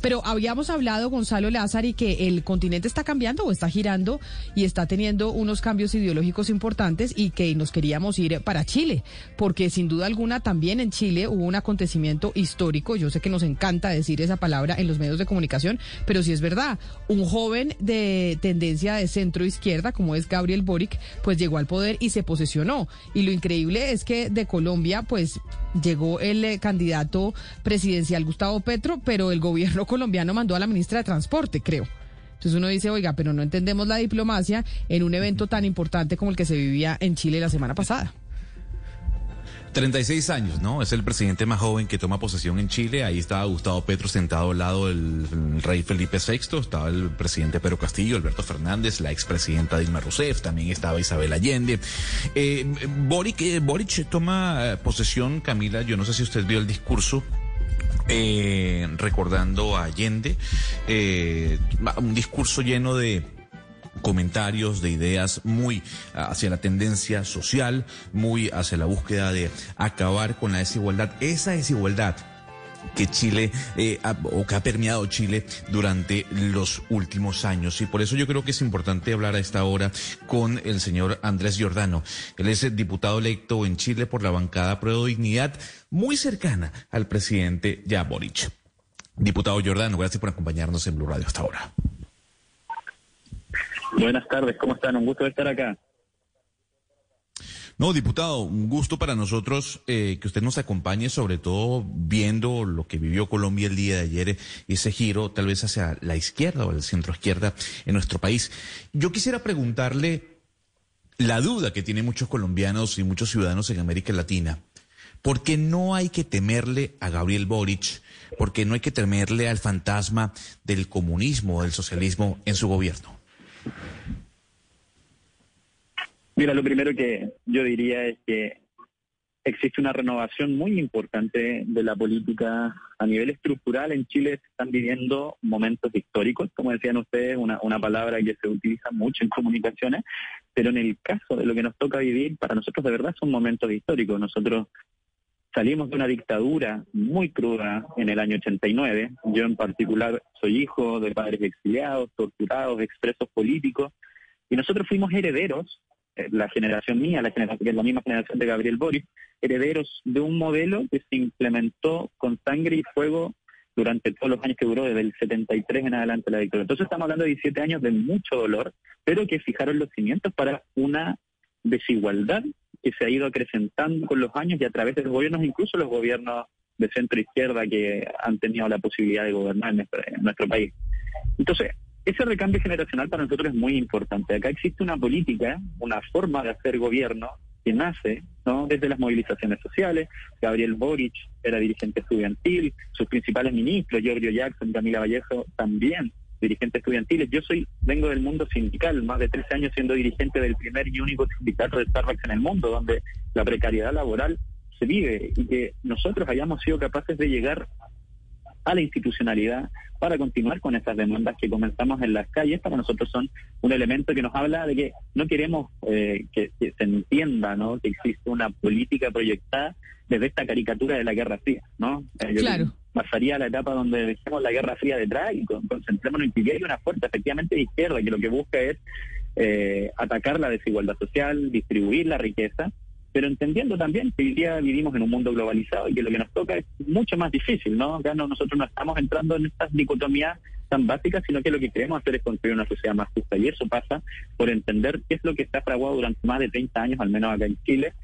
Pero habíamos hablado, Gonzalo Lázaro, y que el continente está cambiando o está girando y está teniendo unos cambios ideológicos importantes y que nos queríamos ir para Chile, porque sin duda alguna también en Chile hubo un acontecimiento histórico. Yo sé que nos encanta decir esa palabra en los medios de comunicación, pero sí es verdad. Un joven de tendencia de centro izquierda, como es Gabriel Boric, pues llegó al poder y se posesionó. Y lo increíble es que de Colombia, pues llegó el eh, candidato presidencial Gustavo Petro, pero el gobierno colombiano mandó a la ministra de Transporte, creo. Entonces uno dice, oiga, pero no entendemos la diplomacia en un evento tan importante como el que se vivía en Chile la semana pasada. 36 años, ¿no? Es el presidente más joven que toma posesión en Chile. Ahí estaba Gustavo Petro sentado al lado del rey Felipe VI. Estaba el presidente Pedro Castillo, Alberto Fernández, la expresidenta Dilma Rousseff. También estaba Isabel Allende. Eh, Boric, eh, Boric toma posesión, Camila. Yo no sé si usted vio el discurso eh, recordando a Allende, eh, un discurso lleno de comentarios, de ideas muy hacia la tendencia social, muy hacia la búsqueda de acabar con la desigualdad. Esa desigualdad que Chile eh, o que ha permeado Chile durante los últimos años. Y por eso yo creo que es importante hablar a esta hora con el señor Andrés Giordano. Él es el diputado electo en Chile por la bancada Pro Dignidad, muy cercana al presidente ya Boric. Diputado Giordano, gracias por acompañarnos en Blue Radio hasta ahora. Buenas tardes, ¿cómo están? Un gusto estar acá. No, diputado, un gusto para nosotros eh, que usted nos acompañe, sobre todo viendo lo que vivió Colombia el día de ayer, ese giro tal vez hacia la izquierda o el centro izquierda en nuestro país. Yo quisiera preguntarle la duda que tienen muchos colombianos y muchos ciudadanos en América Latina. ¿Por qué no hay que temerle a Gabriel Boric? ¿Por qué no hay que temerle al fantasma del comunismo, del socialismo en su gobierno? Mira, lo primero que yo diría es que existe una renovación muy importante de la política a nivel estructural. En Chile se están viviendo momentos históricos, como decían ustedes, una, una palabra que se utiliza mucho en comunicaciones, pero en el caso de lo que nos toca vivir, para nosotros de verdad son momentos históricos. Nosotros salimos de una dictadura muy cruda en el año 89. Yo en particular soy hijo de padres exiliados, torturados, expresos políticos, y nosotros fuimos herederos eh, la generación mía, la generación, la misma generación de Gabriel Boris, herederos de un modelo que se implementó con sangre y fuego durante todos los años que duró, desde el 73 en adelante la dictadura. Entonces estamos hablando de 17 años de mucho dolor, pero que fijaron los cimientos para una desigualdad que se ha ido acrecentando con los años y a través de los gobiernos, incluso los gobiernos de centro izquierda que han tenido la posibilidad de gobernar en nuestro, país. Entonces, ese recambio generacional para nosotros es muy importante. Acá existe una política, una forma de hacer gobierno que nace ¿no? desde las movilizaciones sociales. Gabriel Boric era dirigente estudiantil, sus principales ministros, Giorgio Jackson, Camila Vallejo, también dirigentes estudiantiles. Yo soy vengo del mundo sindical, más de 13 años siendo dirigente del primer y único sindicato de Starbucks en el mundo, donde la precariedad laboral se vive y que nosotros hayamos sido capaces de llegar a la institucionalidad para continuar con esas demandas que comenzamos en las calles, para nosotros son un elemento que nos habla de que no queremos eh, que, se entienda ¿no? que existe una política proyectada desde esta caricatura de la Guerra Fría. ¿no? Eh, claro. Pasaría a la etapa donde dejemos la Guerra Fría detrás y concentrémonos en que hay una fuerza efectivamente de izquierda que lo que busca es eh, atacar la desigualdad social, distribuir la riqueza pero entendiendo también que hoy día vivimos en un mundo globalizado y que lo que nos toca es mucho más difícil, ¿no? Acá nosotros no estamos entrando en estas dicotomías tan básicas, sino que lo que queremos hacer es construir una sociedad más justa y eso pasa por entender qué es lo que está fraguado durante más de 30 años, al menos acá en Chile,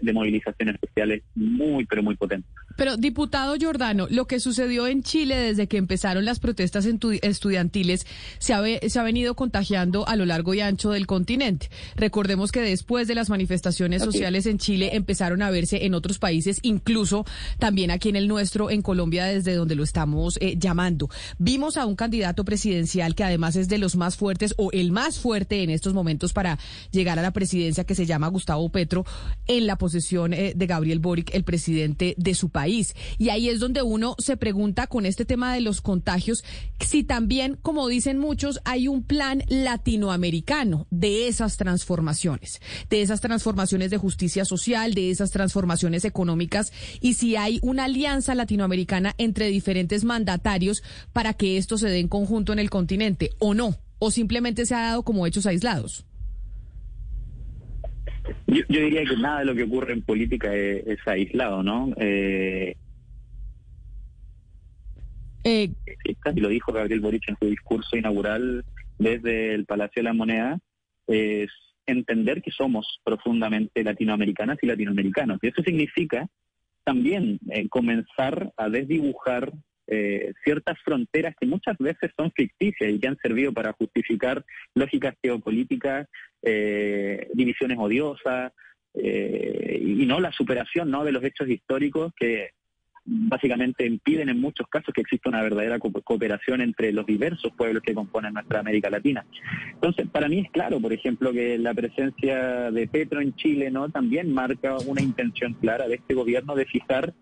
de movilizaciones sociales muy, pero muy potentes. Pero, diputado Giordano, lo que sucedió en Chile desde que empezaron las protestas estudiantiles se ha, se ha venido contagiando a lo largo y ancho del continente. Recordemos que después de las manifestaciones sociales en Chile empezaron a verse en otros países, incluso también aquí en el nuestro, en Colombia, desde donde lo estamos eh, llamando. Vimos a un candidato presidencial que además es de los más fuertes o el más fuerte en estos momentos para llegar a la presidencia, que se llama Gustavo Petro, en la posesión eh, de Gabriel Boric, el presidente de su país. Y ahí es donde uno se pregunta con este tema de los contagios si también, como dicen muchos, hay un plan latinoamericano de esas transformaciones, de esas transformaciones de justicia social, de esas transformaciones económicas y si hay una alianza latinoamericana entre diferentes mandatarios para que esto se dé en conjunto en el continente o no, o simplemente se ha dado como hechos aislados. Yo, diría que nada de lo que ocurre en política es, aislado, ¿no? Eh, eh, y lo dijo Gabriel Boric en su discurso inaugural desde el Palacio de la Moneda, es entender que somos profundamente latinoamericanas y latinoamericanos. Y eso significa también eh, comenzar a desdibujar eh, ciertas fronteras que muchas veces son ficticias y que han servido para justificar lógicas geopolíticas, eh, divisiones odiosas eh, y no la superación ¿no? de los hechos históricos que básicamente impiden en muchos casos que exista una verdadera cooperación entre los diversos pueblos que componen nuestra América Latina. Entonces, para mí es claro, por ejemplo, que la presencia de Petro en Chile no también marca una intención clara de este gobierno de fijar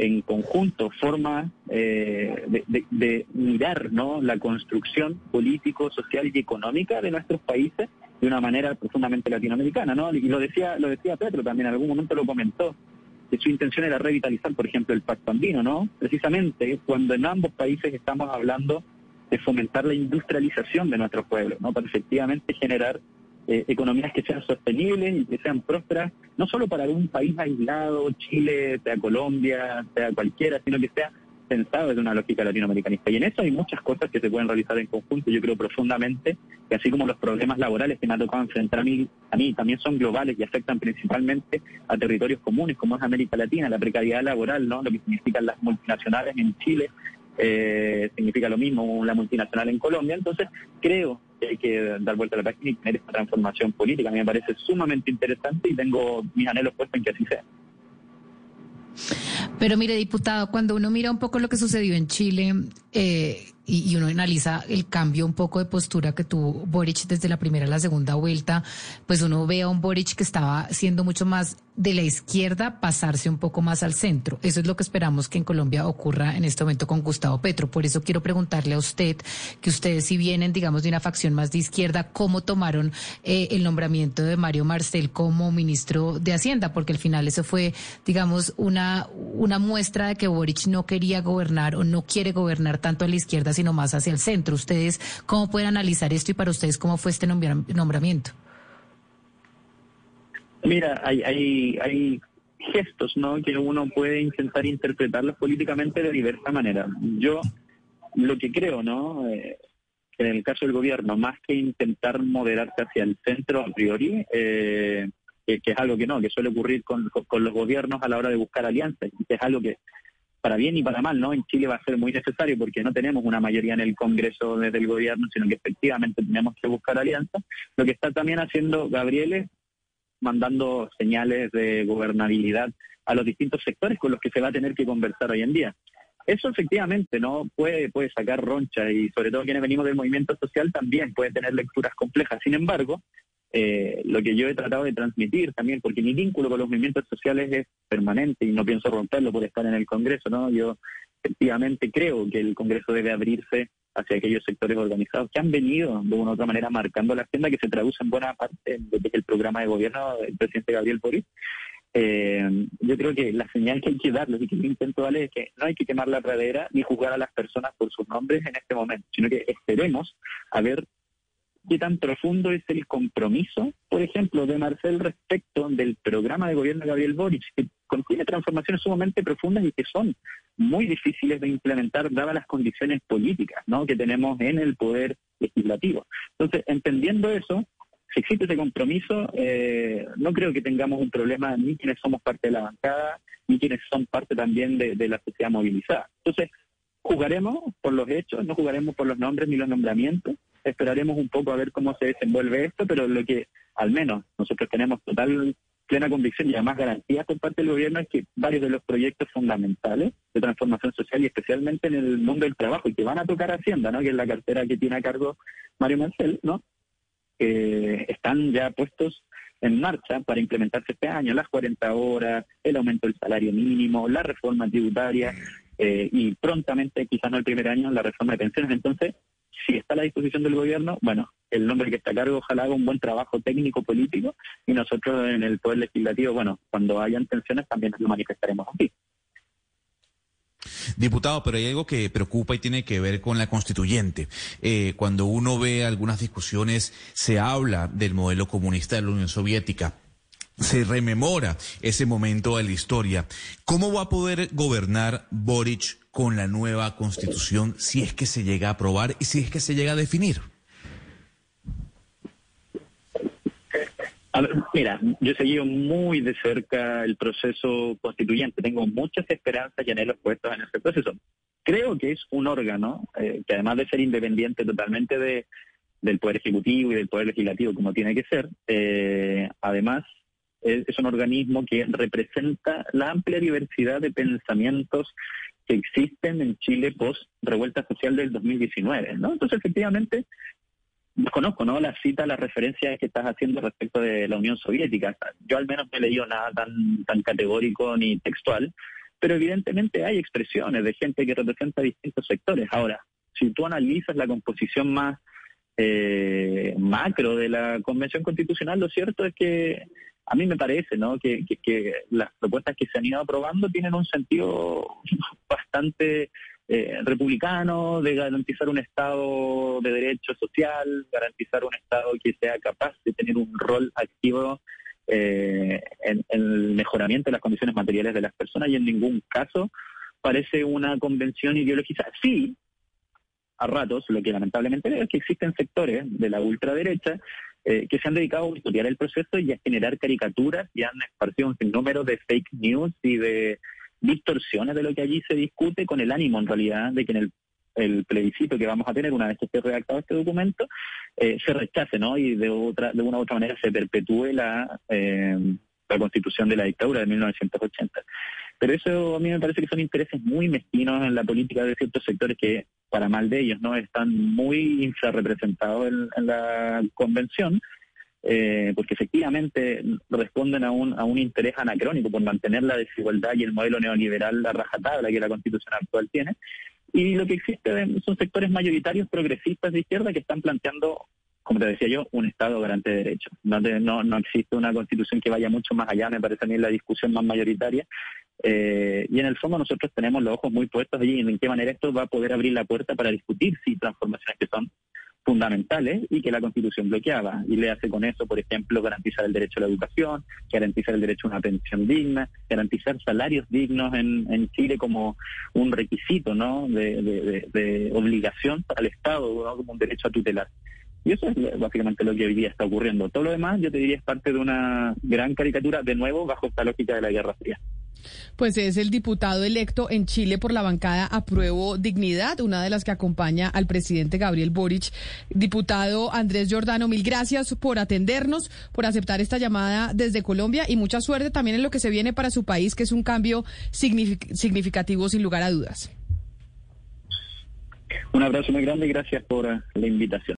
en conjunto forma eh, de, mirar ¿no? la construcción político, social y económica de nuestros países de una manera profundamente latinoamericana, ¿no? Y lo decía, lo decía Petro también, en algún momento lo comentó, que su intención era revitalizar, por ejemplo, el pacto andino, ¿no? Precisamente cuando en ambos países estamos hablando de fomentar la industrialización de nuestros pueblos, ¿no? Para efectivamente generar eh, economías que sean sostenibles y que sean prósperas, no solo para un país aislado, Chile, sea Colombia, sea cualquiera, sino que sea pensado desde una lógica latinoamericanista. Y en eso hay muchas cosas que se pueden realizar en conjunto. Yo creo profundamente que así como los problemas laborales que me ha tocado enfrentar a mí, a mí también son globales y afectan principalmente a territorios comunes como es América Latina, la precariedad laboral, ¿no? lo que significan las multinacionales en Chile, eh, significa lo mismo la multinacional en Colombia. Entonces, creo que hay que dar vuelta a la página y tener esta transformación política. A mí me parece sumamente interesante y tengo mis anhelos puestos en que así sea. Pero mire, diputado, cuando uno mira un poco lo que sucedió en Chile, eh, y, uno analiza el cambio un poco de postura que tuvo Boric desde la primera a la segunda vuelta, pues uno ve a un Boric que estaba siendo mucho más de la izquierda pasarse un poco más al centro. Eso es lo que esperamos que en Colombia ocurra en este momento con Gustavo Petro. Por eso quiero preguntarle a usted, que ustedes si vienen, digamos, de una facción más de izquierda, ¿cómo tomaron eh, el nombramiento de Mario Marcel como ministro de Hacienda? Porque al final eso fue, digamos, una, una muestra de que Boric no quería gobernar o no quiere gobernar tanto a la izquierda, sino más hacia el centro. ¿Ustedes cómo pueden analizar esto y para ustedes cómo fue este nombramiento? Mira, hay, hay, hay gestos ¿no? que uno puede intentar interpretarlos políticamente de diversa manera. Yo lo que creo, ¿no? Eh, en el caso del gobierno, más que intentar moderarse hacia el centro a priori, eh, que, es algo que no, que suele ocurrir con, con, los gobiernos a la hora de buscar alianzas, que es algo que para bien y para mal, ¿no? En Chile va a ser muy necesario porque no tenemos una mayoría en el Congreso desde el gobierno, sino que efectivamente tenemos que buscar alianzas. Lo que está también haciendo Gabriel es mandando señales de gobernabilidad a los distintos sectores con los que se va a tener que conversar hoy en día. Eso efectivamente no puede, puede sacar roncha y sobre todo quienes venimos del movimiento social también puede tener lecturas complejas. Sin embargo, eh, lo que yo he tratado de transmitir también, porque mi vínculo con los movimientos sociales es permanente y no pienso romperlo por estar en el Congreso, ¿no? Yo efectivamente creo que el Congreso debe abrirse hacia aquellos sectores organizados que han venido de una u otra manera marcando la agenda que se traduce en buena parte desde el programa de gobierno del presidente Gabriel Boric. Eh, yo creo que la señal que hay que darles y que yo intento darles es que no hay que quemar la pradera ni juzgar a las personas por sus nombres en este momento, sino que esperemos a ver qué tan profundo es el compromiso, por ejemplo, de Marcel respecto del programa de gobierno de Gabriel Boric, que contiene transformaciones sumamente profundas y que son muy difíciles de implementar dadas las condiciones políticas ¿no? que tenemos en el poder legislativo. Entonces, entendiendo eso, si existe ese compromiso, eh, no creo que tengamos un problema ni quienes somos parte de la bancada, ni quienes son parte también de, de la sociedad movilizada. Entonces, jugaremos por los hechos, no jugaremos por los nombres ni los nombramientos, esperaremos un poco a ver cómo se desenvuelve esto, pero lo que al menos nosotros tenemos total plena convicción y además garantías por parte del gobierno es que varios de los proyectos fundamentales de transformación social y especialmente en el mundo del trabajo y que van a tocar Hacienda, ¿no? que es la cartera que tiene a cargo Mario Marcel, ¿no? están ya puestos en marcha para implementarse este año, las 40 horas, el aumento del salario mínimo, la reforma tributaria eh, y prontamente, quizás no el primer año, la reforma de pensiones. Entonces, si está a la disposición del gobierno, bueno, el nombre que está a cargo ojalá haga un buen trabajo técnico político y nosotros en el Poder Legislativo, bueno, cuando hayan tensiones también lo manifestaremos aquí. Diputado, pero hay algo que preocupa y tiene que ver con la constituyente. Eh, cuando uno ve algunas discusiones, se habla del modelo comunista de la Unión Soviética se rememora ese momento de la historia. ¿Cómo va a poder gobernar Boric con la nueva constitución si es que se llega a aprobar y si es que se llega a definir? mira, yo he seguido muy de cerca el proceso constituyente. Tengo muchas esperanzas y anhelos puestos en ese proceso. Creo que es un órgano eh, que además de ser independiente totalmente de, del Poder Ejecutivo y del Poder Legislativo, como tiene que ser, eh, además es, es, un organismo que representa la amplia diversidad de pensamientos que existen en Chile post revuelta social del 2019. ¿no? Entonces, efectivamente, desconozco, ¿no? La cita, la referencia que estás haciendo respecto de la Unión Soviética. Yo al menos no he leído nada tan, tan categórico ni textual, pero evidentemente hay expresiones de gente que representa distintos sectores. Ahora, si tú analizas la composición más eh, macro de la Convención Constitucional, lo cierto es que a mí me parece, ¿no? Que, las propuestas que se han ido aprobando tienen un sentido bastante eh, republicano, de garantizar un Estado de derecho social, garantizar un Estado que sea capaz de tener un rol activo eh, en, el mejoramiento de las condiciones materiales de las personas y en ningún caso parece una convención ideológica. Sí, a ratos, lo que lamentablemente veo es que existen sectores de la ultraderecha eh, que se han dedicado a estudiar el proceso y a generar caricaturas y han esparcido un sinnúmero de fake news y de distorsiones de lo que allí se discute con el ánimo en realidad de que en el, el plebiscito que vamos a tener una vez que esté redactado este documento eh, se rechace no y de otra de una u otra manera se perpetúe la eh, la constitución de la dictadura de 1980 pero eso a mí me parece que son intereses muy mezquinos en la política de ciertos sectores que para mal de ellos no están muy infrarrepresentados en, la convención eh, porque efectivamente responden a un, a un interés anacrónico por mantener la desigualdad y el modelo neoliberal la rajatabla que la constitución actual tiene. Y lo que existe son sectores mayoritarios progresistas de izquierda que están planteando, como te decía yo, un Estado garante de derechos. No, no, no existe una constitución que vaya mucho más allá, me parece a mí la discusión más mayoritaria. Eh, y en el fondo nosotros tenemos los ojos muy puestos allí en, qué manera esto va a poder abrir la puerta para discutir si transformaciones que son fundamentales y que la Constitución bloqueaba. Y le hace con eso, por ejemplo, garantizar el derecho a la educación, garantizar el derecho a una pensión digna, garantizar salarios dignos en, Chile como un requisito, ¿no? De, de, de, obligación para el Estado, ¿no? como un derecho a tutelar. Y eso es básicamente lo que hoy día está ocurriendo. Todo lo demás, yo te diría, es parte de una gran caricatura, de nuevo, bajo esta lógica de la Guerra Fría. Pues es el diputado electo en Chile por la bancada Apruebo Dignidad, una de las que acompaña al presidente Gabriel Boric. Diputado Andrés Giordano, mil gracias por atendernos, por aceptar esta llamada desde Colombia y mucha suerte también en lo que se viene para su país, que es un cambio significativo sin lugar a dudas. Un abrazo muy grande y gracias por la invitación.